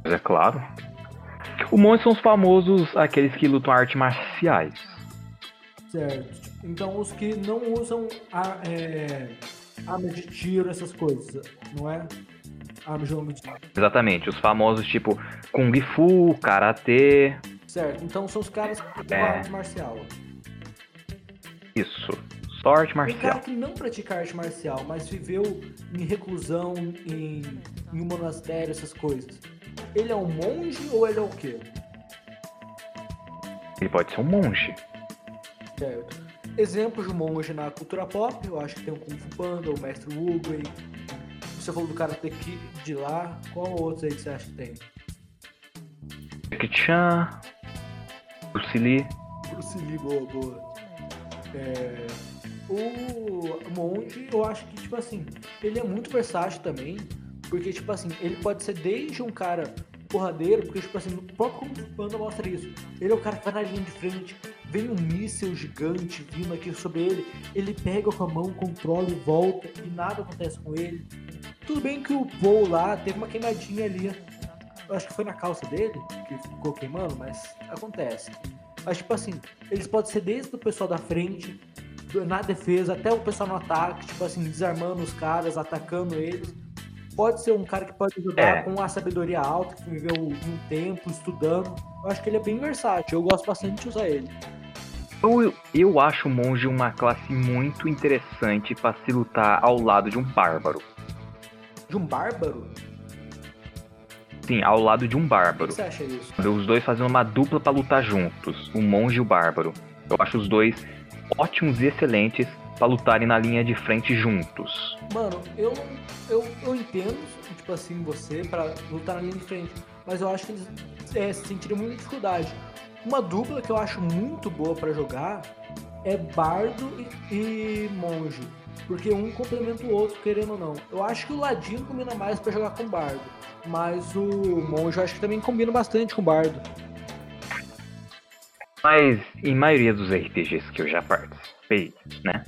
é claro. Os monges são os famosos, aqueles que lutam artes marciais. Certo. Então os que não usam a, é, arma de tiro, essas coisas, não é? Arma de longo tiro. Exatamente, os famosos tipo Kung Fu, Karatê. Certo, então são os caras que praticam É. arte marcial. Isso. Só arte Um cara marcial. que não pratica arte marcial, mas viveu em reclusão, em, em um monastério, essas coisas. Ele é um monge ou ele é o quê? Ele pode ser um monge. Certo. Exemplos de monge na cultura pop, eu acho que tem o Kung Fu Panda, o Mestre Wugway. Você falou do Karate Kid de lá, qual outros aí que você acha que tem? Jackie Chan, Bruce Lee. Bruce Lee, boa, boa. É, o monge, eu acho que, tipo assim, ele é muito versátil também, porque, tipo assim, ele pode ser desde um cara porradeiro, porque, tipo assim, no próprio Panda mostra isso. Ele é o cara que vai na linha de frente, vem um míssil gigante vindo aqui sobre ele, ele pega com a mão, controla e volta, e nada acontece com ele. Tudo bem que o voo lá teve uma queimadinha ali. Eu acho que foi na calça dele, que ficou queimando, mas acontece. Mas, tipo assim, eles podem ser desde o pessoal da frente, na defesa, até o pessoal no ataque, tipo assim, desarmando os caras, atacando eles. Pode ser um cara que pode ajudar É. com a sabedoria alta, que viveu um tempo estudando. Eu acho que ele é bem versátil, eu gosto bastante de usar ele. Eu, eu acho o monge uma classe muito interessante para se lutar ao lado de um bárbaro. De um bárbaro? Sim, ao lado de um O que bárbaro. você acha isso? Os dois fazendo uma dupla para lutar juntos, o monge e o bárbaro. Eu acho os dois ótimos e excelentes para lutarem na linha de frente juntos. Mano, eu, eu, eu entendo, tipo assim, você pra lutar na linha de frente, mas eu acho que eles é, sentiriam muita dificuldade. Uma dupla que eu acho muito boa pra jogar é Bardo e, e Monge, porque um complementa o outro, querendo ou não. Eu acho que o Ladino combina mais pra jogar com Bardo, mas o Monge eu acho que também combina bastante com Bardo. Mas em maioria dos RPGs que eu já participei, né?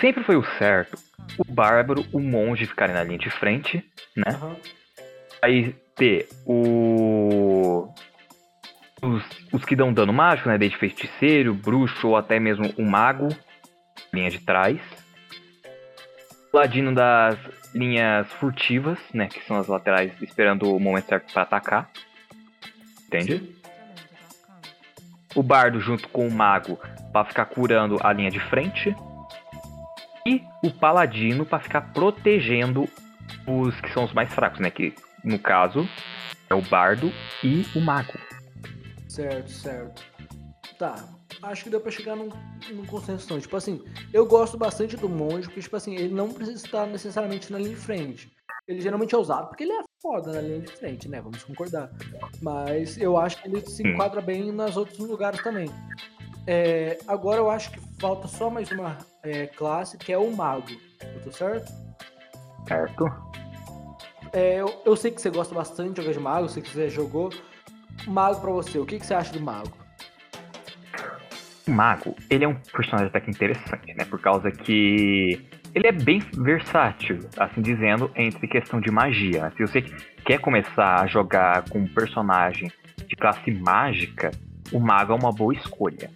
Sempre foi o certo o bárbaro, o monge ficarem na linha de frente, né? Aham. Aí ter o. Os, os que dão dano mágico, né? Desde feiticeiro, bruxo ou até mesmo o mago, linha de trás. Ladino das linhas furtivas, né? Que são as laterais esperando o momento certo para atacar. Entende? o bardo junto com o mago pra ficar curando a linha de frente e o paladino pra ficar protegendo os que são os mais fracos, né? Que no caso é o bardo e o mago. Certo, certo. Tá. Acho que deu pra chegar num, num consenso. Não. Tipo assim, eu gosto bastante do monge, porque, tipo assim, ele não precisa estar necessariamente na linha de frente. Ele geralmente é usado porque ele é foda na linha de frente, né? Vamos concordar. Mas eu acho que ele se Sim. enquadra bem nos outros lugares também. É, agora eu acho que falta só mais uma é, classe, que é o mago. Eu tô certo? Certo? É, eu, eu sei que você gosta bastante de jogar de mago, eu sei que você jogou. Mago pra você, o que, que você acha do mago? O mago, ele é um personagem até que interessante, né? Por causa que ele é bem versátil, assim dizendo, entre questão de magia. né? Se você quer começar a jogar com um personagem de classe mágica, o mago é uma boa escolha.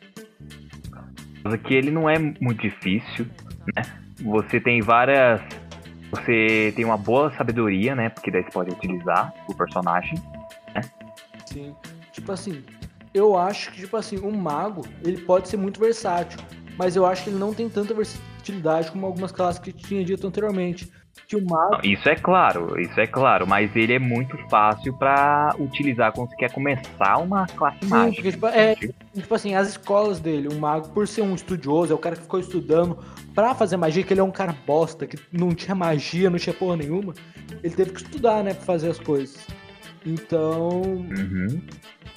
Por causa que ele não é muito difícil, né? Você tem várias. Você tem uma boa sabedoria, né? Porque daí você pode utilizar o personagem. Sim. Tipo assim, eu acho que, tipo assim, um mago, ele pode ser muito versátil, mas eu acho que ele não tem tanta versatilidade como algumas classes que tinha dito anteriormente. Que o mago. Não, Isso é claro, isso é claro, mas ele é muito fácil pra utilizar quando você quer começar uma classe Sim, mágica. porque, tipo, é, tipo assim, as escolas dele, o mago, por ser um estudioso, é o cara que ficou estudando pra fazer magia, que ele é um cara bosta, que não tinha magia, não tinha porra nenhuma, ele teve que estudar, né, pra fazer as coisas. Então, Uhum.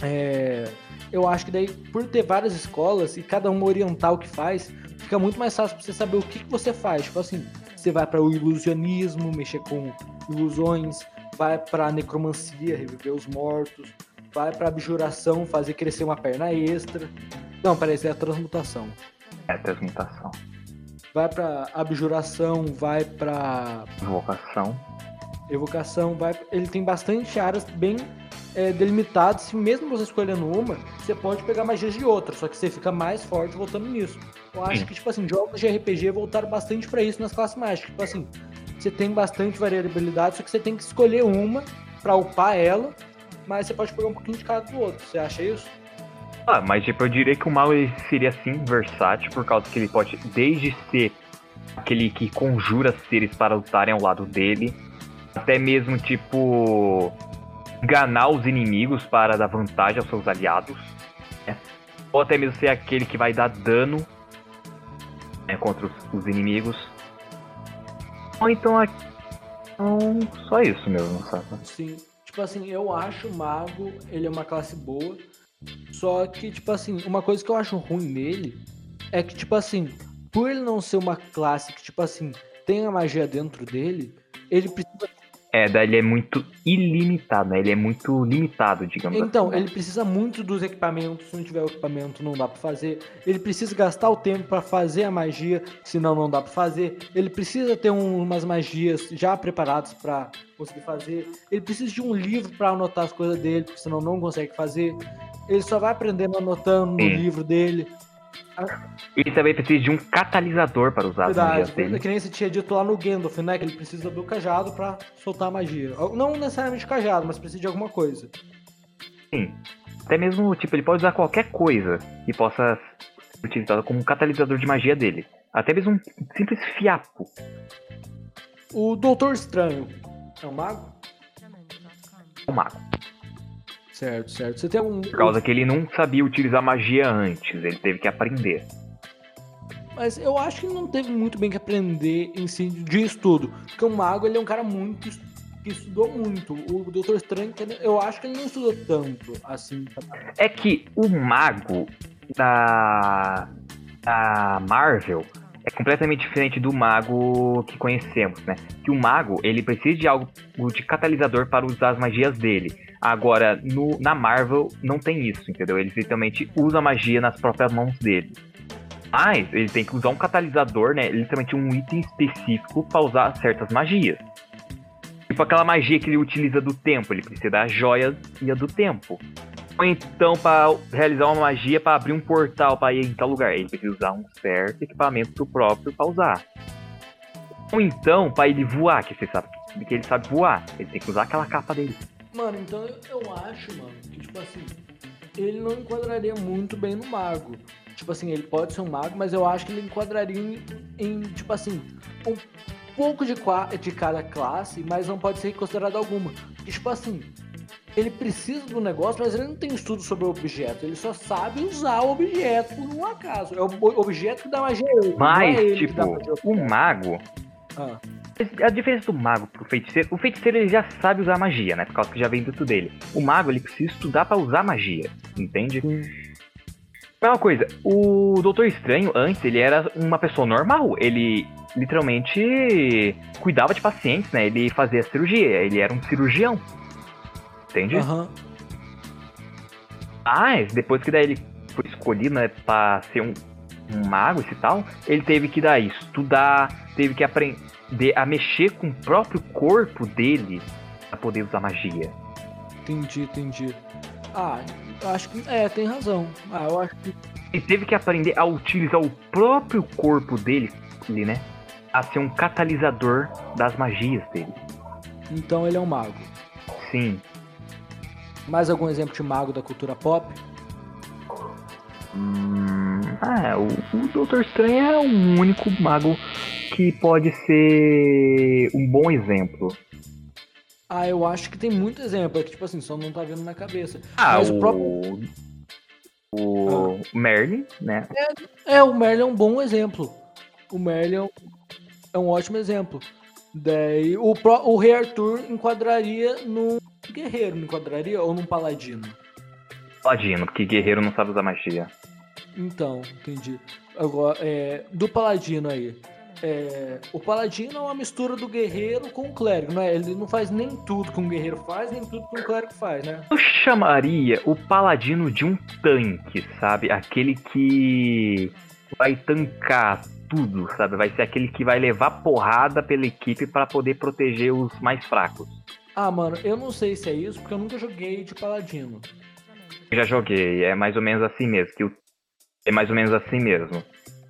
É, eu acho que daí, por ter várias escolas e cada uma orientar o que faz, fica muito mais fácil pra você saber o que, que você faz. Tipo assim, você vai para o ilusionismo, mexer com ilusões, vai pra necromancia, reviver os mortos, vai pra abjuração, fazer crescer uma perna extra. Não, peraí, isso é a transmutação. É a transmutação. Vai pra abjuração, vai pra Invocação. evocação, vai. Ele tem bastante áreas bem é, delimitadas. Se mesmo você escolhendo uma, você pode pegar magias de outra, só que você fica mais forte voltando nisso. Eu acho que, tipo assim, jogos de RPG voltaram bastante para isso nas classes mágicas. Tipo assim, você tem bastante variabilidade, só que você tem que escolher uma para upar ela, mas você pode pegar um pouquinho de cada do outro. Você acha isso? Ah, mas tipo, eu diria que o mal seria assim versátil, por causa que ele pode, desde ser aquele que conjura seres para lutarem ao lado dele, até mesmo tipo enganar os inimigos para dar vantagem aos seus aliados, né? ou até mesmo ser aquele que vai dar dano né, contra os, os, inimigos. Ou então, então só isso mesmo, sabe? Sim, tipo assim, eu acho o mago ele é uma classe boa, só que tipo assim, uma coisa que eu acho ruim nele é que tipo assim, por ele não ser uma classe que tipo assim tem a magia dentro dele, ele precisa é, daí ele é muito ilimitado, né? Ele é muito limitado, digamos então, assim. ele precisa muito dos equipamentos. Se não tiver o equipamento, não dá para fazer. Ele precisa gastar o tempo para fazer a magia, senão não dá para fazer. Ele precisa ter um, umas magias já preparadas para conseguir fazer. Ele precisa de um livro para anotar as coisas dele, senão não consegue fazer. Ele só vai aprendendo anotando no Sim. livro dele. Ele também precisa de um catalisador para usar Verdade, as magias dele. Que nem você tinha dito lá no Gandalf, né? Que ele precisa do cajado para soltar a magia. Não necessariamente cajado, mas precisa de alguma coisa. Sim. Até mesmo, tipo, ele pode usar qualquer coisa que possa ser utilizada como um catalisador de magia dele. Até mesmo um simples fiapo. O Doutor Estranho é um mago? É um mago. Certo, certo. Você tem um. Por causa que ele não sabia utilizar magia antes, ele teve que aprender. Mas eu acho que não teve muito bem que aprender em si de estudo. Porque o mago ele é um cara muito que estudou muito. O Doutor Estranho, eu acho que ele não estudou tanto assim. É que o mago da, da Marvel é completamente diferente do mago que conhecemos, né? Que o mago, ele precisa de algo de catalisador para usar as magias dele. Agora, no, na Marvel, não tem isso, entendeu? Ele literalmente usa a magia nas próprias mãos dele. Mas ele tem que usar um catalisador, né? Literalmente um item específico para usar certas magias. Tipo aquela magia que ele utiliza do tempo, ele precisa da joia do tempo. Ou então, para realizar uma magia para abrir um portal para ir em tal lugar, ele precisa usar um certo equipamento próprio para usar. Ou então, para ele voar, que você sabe que ele sabe voar, ele tem que usar aquela capa dele. Mano, então eu acho, mano, que tipo assim, ele não enquadraria muito bem no mago. Tipo assim, ele pode ser um mago, mas eu acho que ele enquadraria em, em tipo assim, um pouco de, de cada classe, mas não pode ser considerado alguma. E, tipo assim, ele precisa do negócio, mas ele não tem estudo sobre o objeto. Ele só sabe usar o objeto por um acaso. É o objeto que dá magia ele. Mas, é tipo, o mago. Ah. A diferença do mago pro feiticeiro, o feiticeiro ele já sabe usar magia, né? Por causa que já vem dentro dele. O mago ele precisa estudar para usar magia, entende? Sim. Uma coisa, o Doutor Estranho antes ele era uma pessoa normal. Ele literalmente cuidava de pacientes, né? Ele fazia cirurgia, ele era um cirurgião entende? Uhum. Mas depois que daí ele foi escolhido, né, pra ser um, um mago e tal, ele teve que daí estudar, teve que aprender a mexer com o próprio corpo dele para poder usar magia. Entendi, entendi. Ah, acho que é, tem razão. Ah, eu acho que ele teve que aprender a utilizar o próprio corpo dele, né, a ser um catalisador das magias dele. Então ele é um mago. Sim. Mais algum exemplo de mago da cultura pop? Hum, ah, o, o Doutor Estranho é o único mago que pode ser um bom exemplo. Ah, eu acho que tem muito exemplo, é que tipo assim, só não tá vendo na cabeça. Ah, Mas o, o próprio. O ah. Merlin, né? É, é, o Merlin é um bom exemplo. O Merlin é um, é um ótimo exemplo. Daí, o, o Rei Arthur enquadraria num guerreiro, não enquadraria? Ou num paladino? Paladino, porque guerreiro não sabe usar magia. Então, entendi. Agora, é, do paladino aí. É, o paladino é uma mistura do guerreiro com o clérigo, né? Ele não faz nem tudo que um guerreiro faz, nem tudo que um clérigo faz, né? Eu chamaria o paladino de um tanque, sabe? Aquele que vai tancar tudo, sabe? Vai ser aquele que vai levar porrada pela equipe para poder proteger os mais fracos. Ah, mano, eu não sei se é isso, porque eu nunca joguei de paladino. Eu já joguei, é mais ou menos assim mesmo. Que o... É mais ou menos assim mesmo.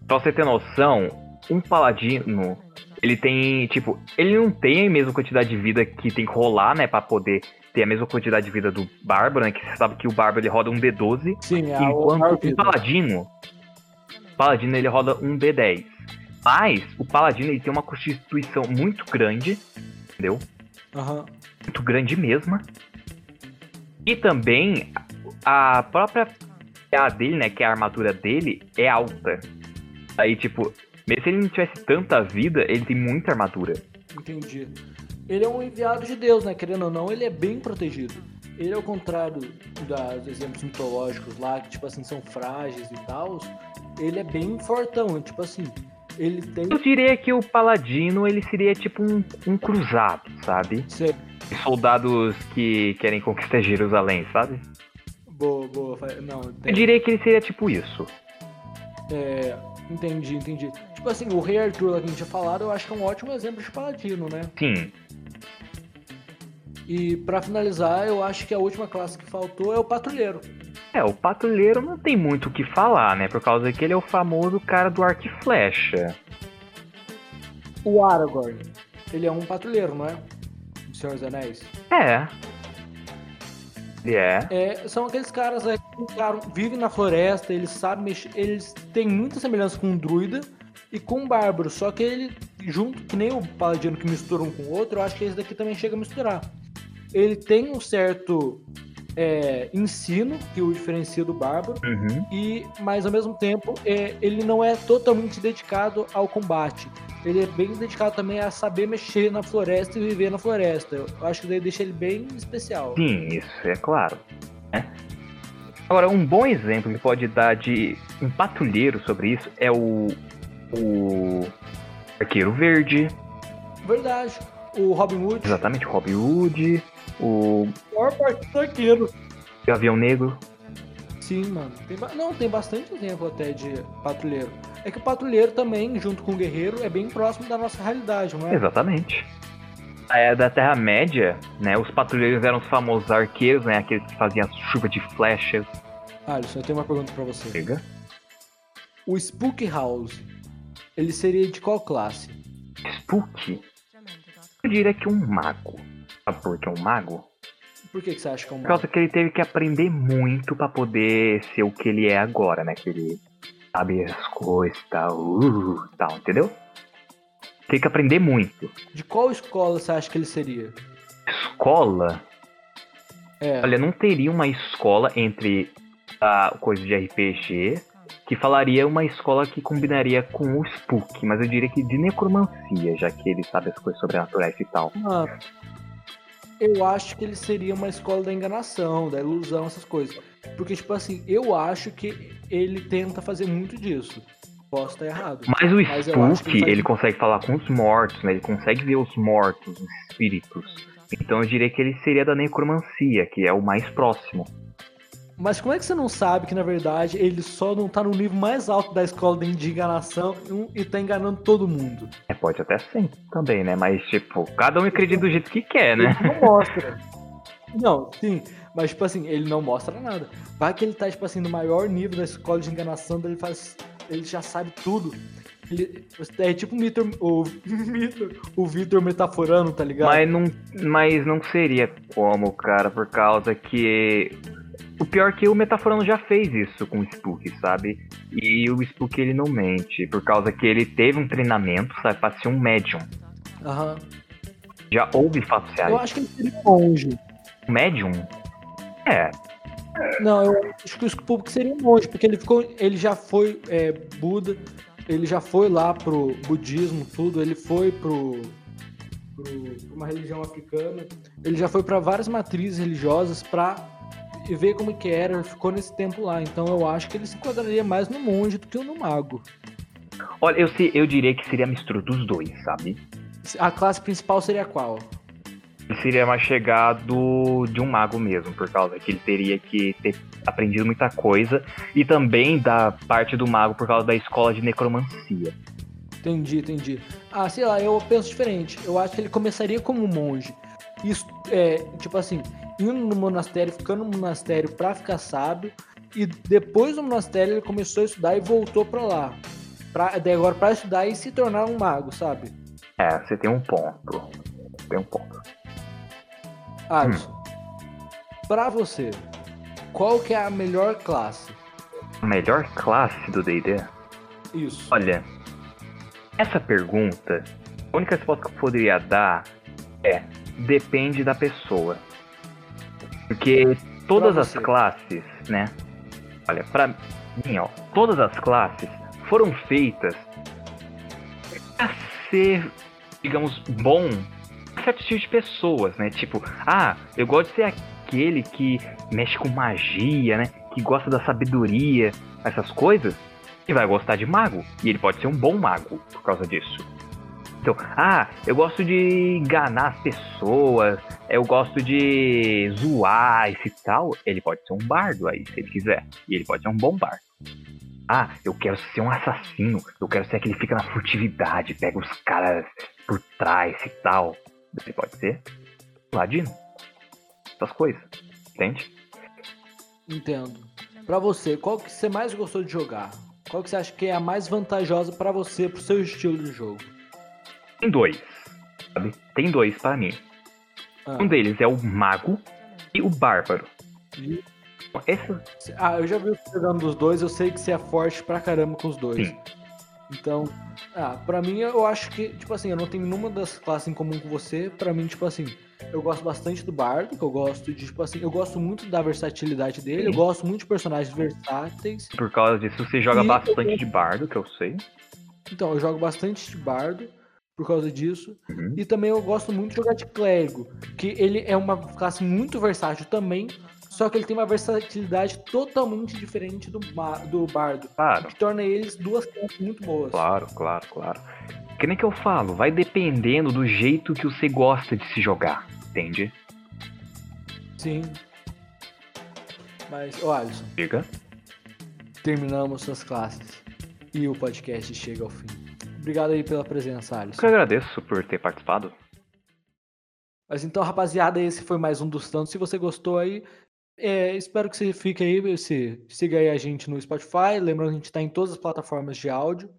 Pra você ter noção, um paladino, ele tem, tipo, ele não tem a mesma quantidade de vida que tem que rolar, né, pra poder ter a mesma quantidade de vida do Bárbaro, né, que você sabe que o Bárbaro ele roda um D12, Sim, é enquanto o Paladino, o Paladino ele roda um D10. Mas o Paladino ele tem uma constituição muito grande, entendeu? Aham. Muito grande mesmo. E também a própria a dele, né, que é a armadura dele, é alta. Aí, tipo, mesmo se ele não tivesse tanta vida, ele tem muita armadura. Entendi. Ele é um enviado de Deus, né? Querendo ou não, ele é bem protegido. Ele, ao contrário dos exemplos mitológicos lá, que, tipo assim, são frágeis e tal, ele é bem fortão. Tipo assim, ele tem. Eu diria que o Paladino, ele seria tipo um, um cruzado, sabe? Sei. Soldados que querem conquistar Jerusalém, sabe? Boa, boa. Não, Eu diria que ele seria tipo isso. É, entendi, entendi. Tipo assim, o Rei Arthur lá que a gente tinha falado, eu acho que é um ótimo exemplo de paladino, né? Sim. E pra finalizar, eu acho que a última classe que faltou é o patrulheiro. É, o patrulheiro não tem muito o que falar, né? Por causa que ele é o famoso cara do arco e flecha. O Aragorn, ele é um patrulheiro, não é? Do Senhor dos Anéis. É. Ele é. É, são aqueles caras aí que cara, vivem na floresta, eles sabem mexer, eles têm muita semelhança com um druida e com um bárbaro, só que ele, junto, que nem o paladino que mistura um com o outro, eu acho que esse daqui também chega a misturar. Ele tem um certo é, ensino que o diferencia do bárbaro, Uhum. e mas ao mesmo tempo é, ele não é totalmente dedicado ao combate. Ele é bem dedicado também a saber mexer na floresta e viver na floresta. Eu acho que daí deixa ele bem especial. Sim, isso é claro. né? Agora, um bom exemplo que pode dar de um patrulheiro sobre isso é o. O. Arqueiro Verde, Verdade. O Robin Hood, exatamente, o Robin Hood, o a maior parte do arqueiro. Gavião Negro. Sim, mano. Tem ba- não, tem bastante exemplo até de patrulheiro. É que o patrulheiro também, junto com o guerreiro, é bem próximo da nossa realidade, não é? Exatamente. A era da Terra-média, né? Os patrulheiros eram os famosos arqueiros, né? Aqueles que faziam a chuva de flechas. Alisson, eu tenho uma pergunta pra você. Chega. O Spook House, ele seria de qual classe? Spook. Eu diria que um mago. Sabe por que um mago? Por que, que você acha que é um Por causa que ele teve que aprender muito pra poder ser o que ele é agora, né? Que ele sabe as coisas e tal, uh, tal, entendeu? Tem que aprender muito. De qual escola você acha que ele seria? Escola, É. olha, não teria uma escola entre a coisa de RPG que falaria uma escola que combinaria com o Spook, mas eu diria que de necromancia, já que ele sabe as coisas sobrenaturais e tal. Mano, eu acho que ele seria uma escola da enganação, da ilusão, essas coisas. Porque, tipo assim, eu acho que ele tenta fazer muito disso. Posso estar errado. Mas o Mas Spook, ele ele, faz- consegue falar com os mortos, né? Ele consegue ver os mortos, os espíritos. Então eu diria que ele seria da necromancia, que é o mais próximo. Mas como é que você não sabe que, na verdade, ele só não tá no nível mais alto da escola de enganação e tá enganando todo mundo? É, pode até sim, também, né? Mas, tipo, cada um acredita do jeito que quer, né? Ele não mostra. Não, sim. Mas, tipo assim, ele não mostra nada. Vai que ele tá, tipo assim, no maior nível da escola de enganação, ele faz. Ele já sabe tudo. Ele, é tipo o Vitor. O Vitor, o Vitor metaforando, tá ligado? Mas não, mas não seria como, cara, por causa que. O pior é que o Metaforano já fez isso com o Spook, sabe? E o Spook ele não mente, por causa que ele teve um treinamento, sabe, pra ser um médium. Aham. Já houve fatos reais. Eu acho que ele seria um monge. Médium? É, Não, eu acho que o público seria um monge, porque ele ficou. Ele já foi é, Buda, ele já foi lá pro budismo, tudo, ele foi pro. pra uma religião africana, ele já foi pra várias matrizes religiosas pra ver como que era, ficou nesse tempo lá. Então eu acho que ele se enquadraria mais no monge do que no mago. Olha, eu, eu diria que seria a mistura dos dois, sabe? A classe principal seria qual? Ele seria mais chegado de um mago mesmo, por causa que ele teria que ter aprendido muita coisa. E também da parte do mago por causa da escola de necromancia. Entendi, entendi. Ah, sei lá, eu penso diferente. Eu acho que ele começaria como um monge. isso, é, tipo assim, indo no monastério, ficando no monastério pra ficar sábio, e depois do monastério ele começou a estudar e voltou pra lá. Pra, agora pra estudar e se tornar um mago, sabe? É, você tem um ponto. Tem um ponto. Alisson, hum. pra você, qual que é a melhor classe? A melhor classe do D&D? Isso. Olha, essa pergunta, a única resposta que eu poderia dar é depende da pessoa. Porque todas as classes, né? Olha, pra mim, ó, todas as classes foram feitas para ser, digamos, bom certo tipo de pessoas, né? Tipo, ah, eu gosto de ser aquele que mexe com magia, né? Que gosta da sabedoria, essas coisas. E vai gostar de mago. E ele pode ser um bom mago por causa disso. Então, ah, eu gosto de enganar as pessoas, eu gosto de zoar esse tal. Ele pode ser um bardo aí, se ele quiser. E ele pode ser um bom bardo. Ah, eu quero ser um assassino, eu quero ser aquele que fica na furtividade, pega os caras por trás e tal. Ele pode ser ladino. Essas coisas, entende? Entendo. Para você, qual que você mais gostou de jogar? Qual que você acha que é a mais vantajosa para você, pro seu estilo de jogo? Tem dois, sabe? Tem dois para mim. Ah. Um deles é o mago e o bárbaro. E... Esse... Ah, eu já vi você jogando dos dois, eu sei que você é forte pra caramba com os dois. Sim. Então, ah, pra mim eu acho que, tipo assim, eu não tenho nenhuma das classes em comum com você. Pra mim, tipo assim, eu gosto bastante do Bardo, que eu gosto de, tipo assim, eu gosto muito da versatilidade dele, Sim. eu gosto muito de personagens versáteis. Por causa disso, você joga e bastante eu... de Bardo, que eu sei. Então, eu jogo bastante de Bardo por causa disso. Uhum. E também eu gosto muito de jogar de clérigo, que ele é uma classe muito versátil também, só que ele tem uma versatilidade totalmente diferente do, do bardo. Claro. Que torna eles duas classes muito boas. Claro, claro, claro. Que nem que eu falo, vai dependendo do jeito que você gosta de se jogar, entende? Sim. Mas, ô Alisson. Diga. Terminamos as classes. E o podcast chega ao fim. Obrigado aí pela presença, Alisson. Eu agradeço por ter participado. Mas então, rapaziada, esse foi mais um dos tantos. Se você gostou aí, é, espero que você fique aí, se, siga aí a gente no Spotify. Lembrando que a gente está em todas as plataformas de áudio.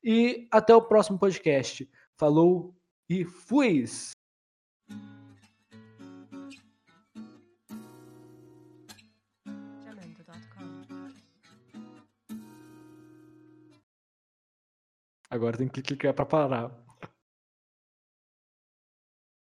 E até o próximo podcast. Falou e fui! Agora tem que clicar para parar.